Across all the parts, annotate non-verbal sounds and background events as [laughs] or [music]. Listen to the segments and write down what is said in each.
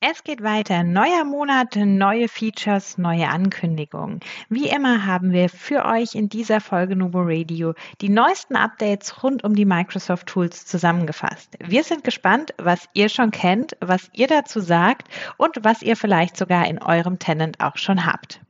Es geht weiter. Neuer Monat, neue Features, neue Ankündigungen. Wie immer haben wir für euch in dieser Folge Nubo Radio die neuesten Updates rund um die Microsoft Tools zusammengefasst. Wir sind gespannt, was ihr schon kennt, was ihr dazu sagt und was ihr vielleicht sogar in eurem Tenant auch schon habt.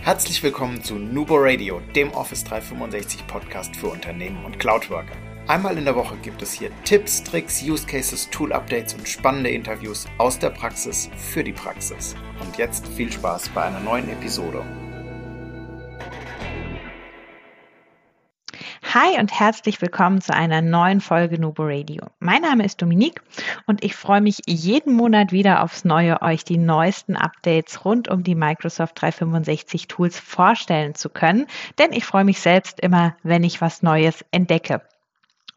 Herzlich willkommen zu Nubo Radio, dem Office 365 Podcast für Unternehmen und Cloudworker. Einmal in der Woche gibt es hier Tipps, Tricks, Use Cases, Tool Updates und spannende Interviews aus der Praxis für die Praxis. Und jetzt viel Spaß bei einer neuen Episode. Hi und herzlich willkommen zu einer neuen Folge Nubo Radio. Mein Name ist Dominique und ich freue mich jeden Monat wieder aufs Neue, euch die neuesten Updates rund um die Microsoft 365 Tools vorstellen zu können, denn ich freue mich selbst immer, wenn ich was Neues entdecke.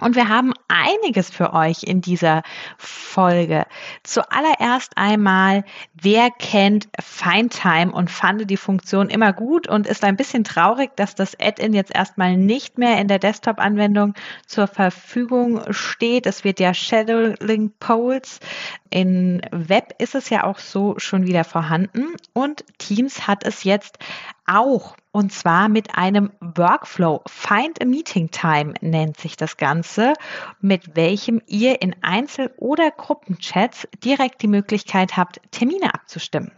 Und wir haben einiges für euch in dieser Folge. Zuallererst einmal, wer kennt Findtime und fand die Funktion immer gut und ist ein bisschen traurig, dass das Add-in jetzt erstmal nicht mehr in der Desktop-Anwendung zur Verfügung steht. Es wird ja Shadowing Polls. In Web ist es ja auch so schon wieder vorhanden und Teams hat es jetzt auch und zwar mit einem Workflow. Find a Meeting Time nennt sich das Ganze, mit welchem ihr in Einzel- oder Gruppenchats direkt die Möglichkeit habt, Termine abzustimmen.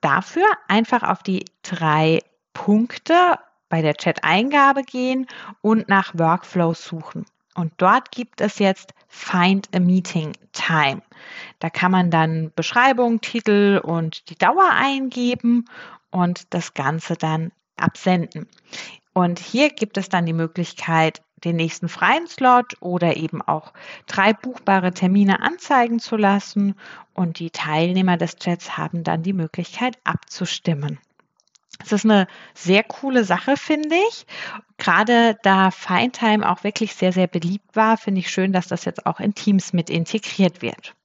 Dafür einfach auf die drei Punkte bei der Chat-Eingabe gehen und nach Workflow suchen. Und dort gibt es jetzt Find a Meeting Time. Da kann man dann Beschreibung, Titel und die Dauer eingeben und das Ganze dann absenden. Und hier gibt es dann die Möglichkeit, den nächsten freien Slot oder eben auch drei buchbare Termine anzeigen zu lassen und die Teilnehmer des Chats haben dann die Möglichkeit abzustimmen. Es ist eine sehr coole Sache, finde ich. Gerade da Feintime auch wirklich sehr, sehr beliebt war, finde ich schön, dass das jetzt auch in Teams mit integriert wird.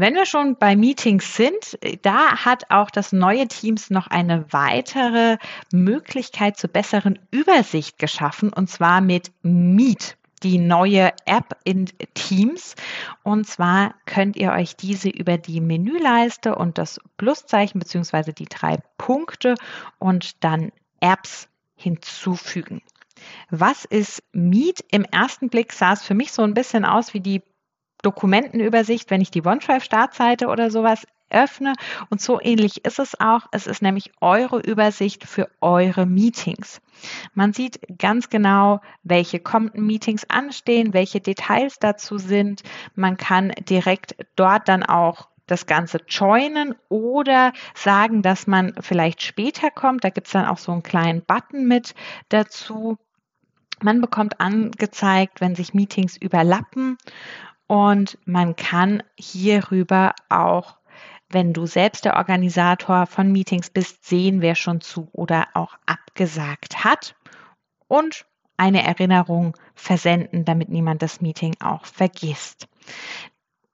Wenn wir schon bei Meetings sind, da hat auch das neue Teams noch eine weitere Möglichkeit zur besseren Übersicht geschaffen, und zwar mit Meet die neue App in Teams. Und zwar könnt ihr euch diese über die Menüleiste und das Pluszeichen beziehungsweise die drei Punkte und dann Apps hinzufügen. Was ist Meet? Im ersten Blick sah es für mich so ein bisschen aus wie die Dokumentenübersicht, wenn ich die OneDrive-Startseite oder sowas öffne. Und so ähnlich ist es auch. Es ist nämlich eure Übersicht für eure Meetings. Man sieht ganz genau, welche kommenden Meetings anstehen, welche Details dazu sind. Man kann direkt dort dann auch das Ganze joinen oder sagen, dass man vielleicht später kommt. Da gibt es dann auch so einen kleinen Button mit dazu. Man bekommt angezeigt, wenn sich Meetings überlappen und man kann hierüber auch, wenn du selbst der Organisator von Meetings bist, sehen, wer schon zu oder auch abgesagt hat und eine Erinnerung versenden, damit niemand das Meeting auch vergisst.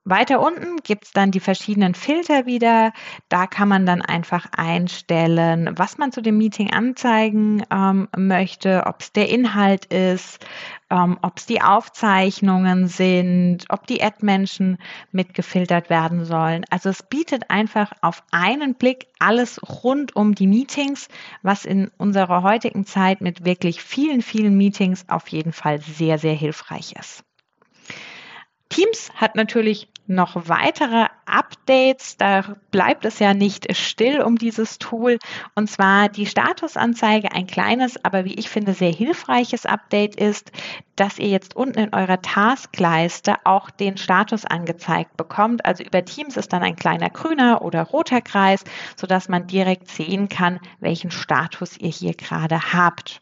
Weiter unten gibt es dann die verschiedenen Filter wieder. Da kann man dann einfach einstellen, was man zu dem Meeting anzeigen ähm, möchte, ob es der Inhalt ist, ähm, ob es die Aufzeichnungen sind, ob die Ad-Menschen mitgefiltert werden sollen. Also es bietet einfach auf einen Blick alles rund um die Meetings, was in unserer heutigen Zeit mit wirklich vielen, vielen Meetings auf jeden Fall sehr, sehr hilfreich ist. Teams hat natürlich noch weitere Updates. Da bleibt es ja nicht still um dieses Tool. Und zwar die Statusanzeige, ein kleines, aber wie ich finde, sehr hilfreiches Update ist, dass ihr jetzt unten in eurer Taskleiste auch den Status angezeigt bekommt. Also über Teams ist dann ein kleiner grüner oder roter Kreis, sodass man direkt sehen kann, welchen Status ihr hier gerade habt.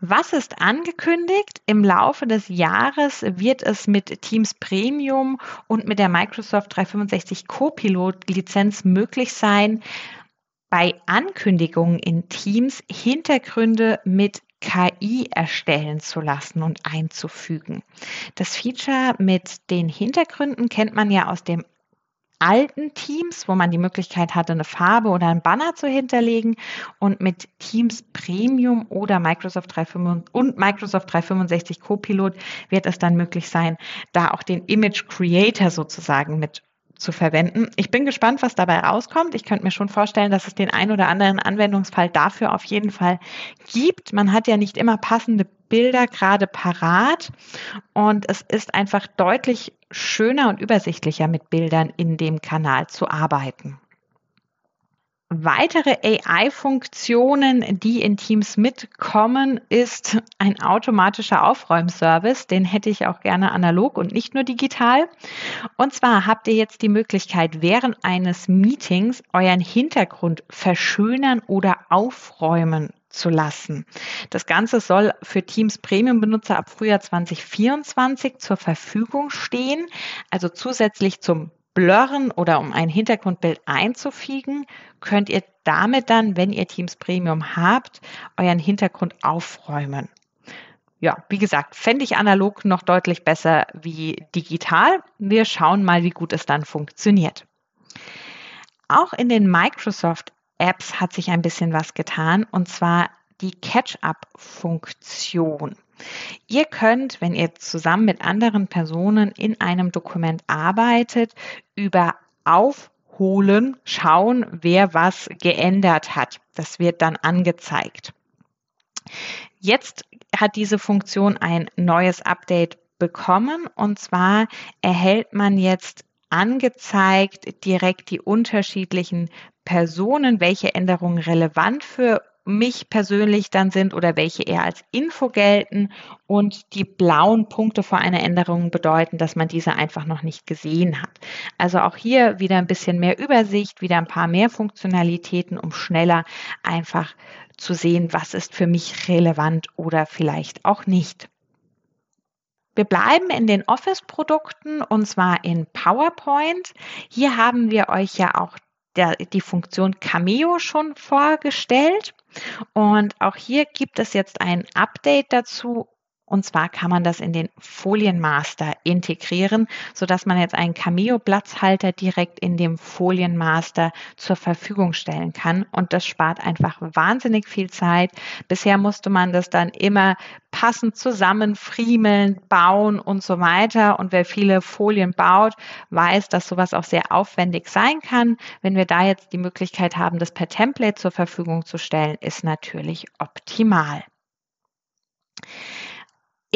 Was ist angekündigt? Im Laufe des Jahres wird es mit Teams Premium und mit der Microsoft 365 Copilot Lizenz möglich sein, bei Ankündigungen in Teams Hintergründe mit KI erstellen zu lassen und einzufügen. Das Feature mit den Hintergründen kennt man ja aus dem alten Teams, wo man die Möglichkeit hatte, eine Farbe oder ein Banner zu hinterlegen. Und mit Teams Premium oder Microsoft 365 und Microsoft 365 Copilot wird es dann möglich sein, da auch den Image Creator sozusagen mit zu verwenden. Ich bin gespannt, was dabei rauskommt. Ich könnte mir schon vorstellen, dass es den ein oder anderen Anwendungsfall dafür auf jeden Fall gibt. Man hat ja nicht immer passende Bilder gerade parat und es ist einfach deutlich schöner und übersichtlicher mit Bildern in dem Kanal zu arbeiten. Weitere AI-Funktionen, die in Teams mitkommen, ist ein automatischer Aufräumservice. Den hätte ich auch gerne analog und nicht nur digital. Und zwar habt ihr jetzt die Möglichkeit, während eines Meetings euren Hintergrund verschönern oder aufräumen zu lassen. Das Ganze soll für Teams Premium-Benutzer ab Frühjahr 2024 zur Verfügung stehen. Also zusätzlich zum Blurren oder um ein Hintergrundbild einzufügen, könnt ihr damit dann, wenn ihr Teams Premium habt, euren Hintergrund aufräumen. Ja, wie gesagt, fände ich analog noch deutlich besser wie digital. Wir schauen mal, wie gut es dann funktioniert. Auch in den Microsoft Apps hat sich ein bisschen was getan und zwar die Catch-up-Funktion. Ihr könnt, wenn ihr zusammen mit anderen Personen in einem Dokument arbeitet, über Aufholen schauen, wer was geändert hat. Das wird dann angezeigt. Jetzt hat diese Funktion ein neues Update bekommen und zwar erhält man jetzt angezeigt direkt die unterschiedlichen Personen, welche Änderungen relevant für mich persönlich dann sind oder welche eher als Info gelten. Und die blauen Punkte vor einer Änderung bedeuten, dass man diese einfach noch nicht gesehen hat. Also auch hier wieder ein bisschen mehr Übersicht, wieder ein paar mehr Funktionalitäten, um schneller einfach zu sehen, was ist für mich relevant oder vielleicht auch nicht. Wir bleiben in den Office-Produkten und zwar in PowerPoint. Hier haben wir euch ja auch der, die Funktion Cameo schon vorgestellt. Und auch hier gibt es jetzt ein Update dazu und zwar kann man das in den Folienmaster integrieren, so dass man jetzt einen Cameo-Platzhalter direkt in dem Folienmaster zur Verfügung stellen kann. Und das spart einfach wahnsinnig viel Zeit. Bisher musste man das dann immer passend zusammenfriemeln, bauen und so weiter. Und wer viele Folien baut, weiß, dass sowas auch sehr aufwendig sein kann. Wenn wir da jetzt die Möglichkeit haben, das per Template zur Verfügung zu stellen, ist natürlich optimal.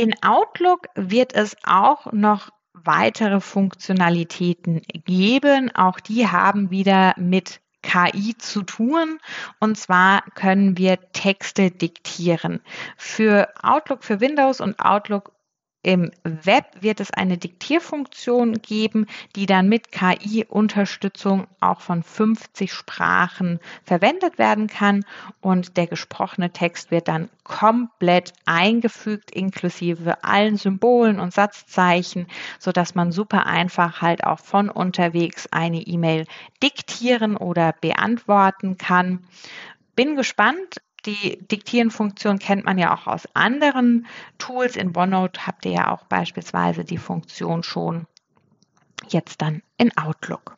In Outlook wird es auch noch weitere Funktionalitäten geben. Auch die haben wieder mit KI zu tun. Und zwar können wir Texte diktieren. Für Outlook für Windows und Outlook im Web wird es eine Diktierfunktion geben, die dann mit KI-Unterstützung auch von 50 Sprachen verwendet werden kann und der gesprochene Text wird dann komplett eingefügt inklusive allen Symbolen und Satzzeichen, so dass man super einfach halt auch von unterwegs eine E-Mail diktieren oder beantworten kann. Bin gespannt, die Diktieren-Funktion kennt man ja auch aus anderen Tools. In OneNote habt ihr ja auch beispielsweise die Funktion schon jetzt dann in Outlook.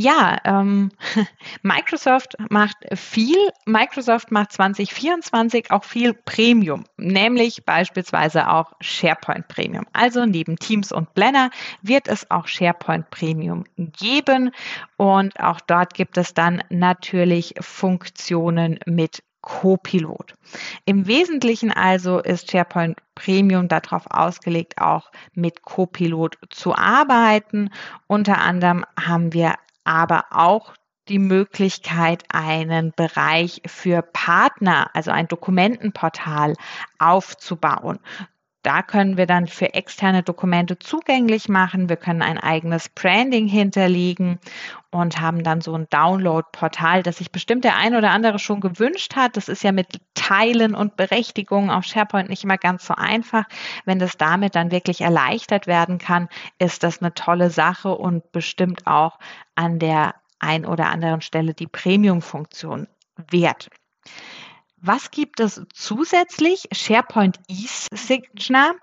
Ja, ähm, [laughs] Microsoft macht viel. Microsoft macht 2024 auch viel Premium, nämlich beispielsweise auch SharePoint Premium. Also neben Teams und Blender wird es auch SharePoint Premium geben und auch dort gibt es dann natürlich Funktionen mit Copilot. Im Wesentlichen also ist SharePoint Premium darauf ausgelegt, auch mit Copilot zu arbeiten. Unter anderem haben wir aber auch die Möglichkeit, einen Bereich für Partner, also ein Dokumentenportal aufzubauen. Da können wir dann für externe Dokumente zugänglich machen. Wir können ein eigenes Branding hinterlegen und haben dann so ein Download-Portal, das sich bestimmt der ein oder andere schon gewünscht hat. Das ist ja mit Teilen und Berechtigungen auf SharePoint nicht immer ganz so einfach. Wenn das damit dann wirklich erleichtert werden kann, ist das eine tolle Sache und bestimmt auch an der ein oder anderen Stelle die Premium-Funktion wert. Was gibt es zusätzlich? SharePoint eSignature,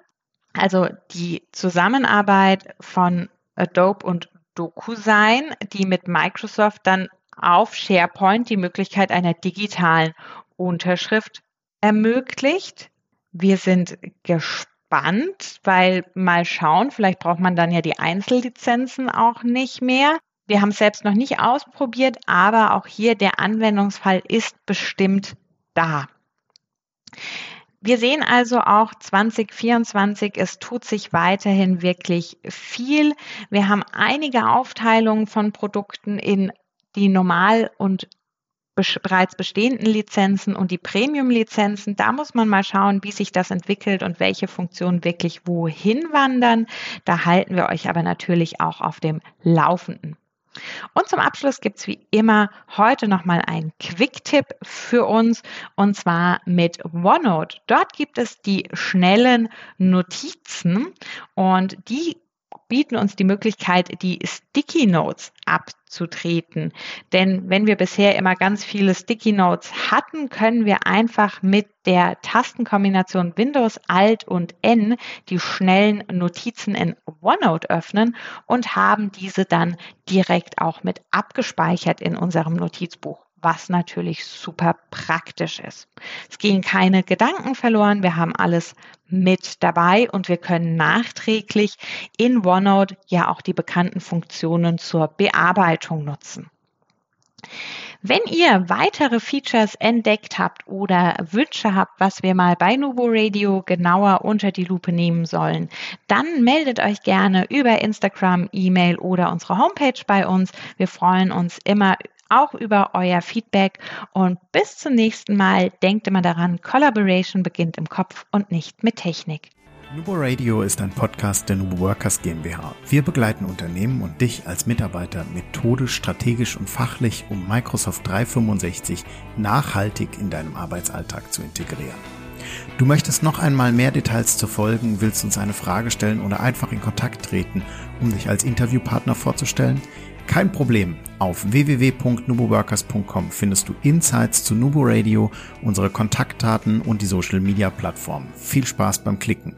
also die Zusammenarbeit von Adobe und DocuSign, die mit Microsoft dann auf SharePoint die Möglichkeit einer digitalen Unterschrift ermöglicht. Wir sind gespannt weil mal schauen, vielleicht braucht man dann ja die Einzellizenzen auch nicht mehr. Wir haben es selbst noch nicht ausprobiert, aber auch hier der Anwendungsfall ist bestimmt da. Wir sehen also auch 2024, es tut sich weiterhin wirklich viel. Wir haben einige Aufteilungen von Produkten in die Normal- und bereits bestehenden Lizenzen und die Premium-Lizenzen. Da muss man mal schauen, wie sich das entwickelt und welche Funktionen wirklich wohin wandern. Da halten wir euch aber natürlich auch auf dem Laufenden. Und zum Abschluss gibt's wie immer heute nochmal einen Quick-Tipp für uns und zwar mit OneNote. Dort gibt es die schnellen Notizen und die bieten uns die Möglichkeit, die Sticky Notes abzutreten. Denn wenn wir bisher immer ganz viele Sticky Notes hatten, können wir einfach mit der Tastenkombination Windows Alt und N die schnellen Notizen in OneNote öffnen und haben diese dann direkt auch mit abgespeichert in unserem Notizbuch was natürlich super praktisch ist. Es gehen keine Gedanken verloren, wir haben alles mit dabei und wir können nachträglich in OneNote ja auch die bekannten Funktionen zur Bearbeitung nutzen. Wenn ihr weitere Features entdeckt habt oder Wünsche habt, was wir mal bei Nubo Radio genauer unter die Lupe nehmen sollen, dann meldet euch gerne über Instagram, E-Mail oder unsere Homepage bei uns. Wir freuen uns immer auch über euer Feedback und bis zum nächsten Mal. Denkt immer daran, Collaboration beginnt im Kopf und nicht mit Technik. Nubo Radio ist ein Podcast der Nubo Workers GmbH. Wir begleiten Unternehmen und dich als Mitarbeiter methodisch, strategisch und fachlich, um Microsoft 365 nachhaltig in deinem Arbeitsalltag zu integrieren. Du möchtest noch einmal mehr Details zu folgen, willst uns eine Frage stellen oder einfach in Kontakt treten, um dich als Interviewpartner vorzustellen? Kein Problem. Auf www.nuboworkers.com findest du Insights zu Nubo Radio, unsere Kontaktdaten und die Social Media Plattform. Viel Spaß beim Klicken.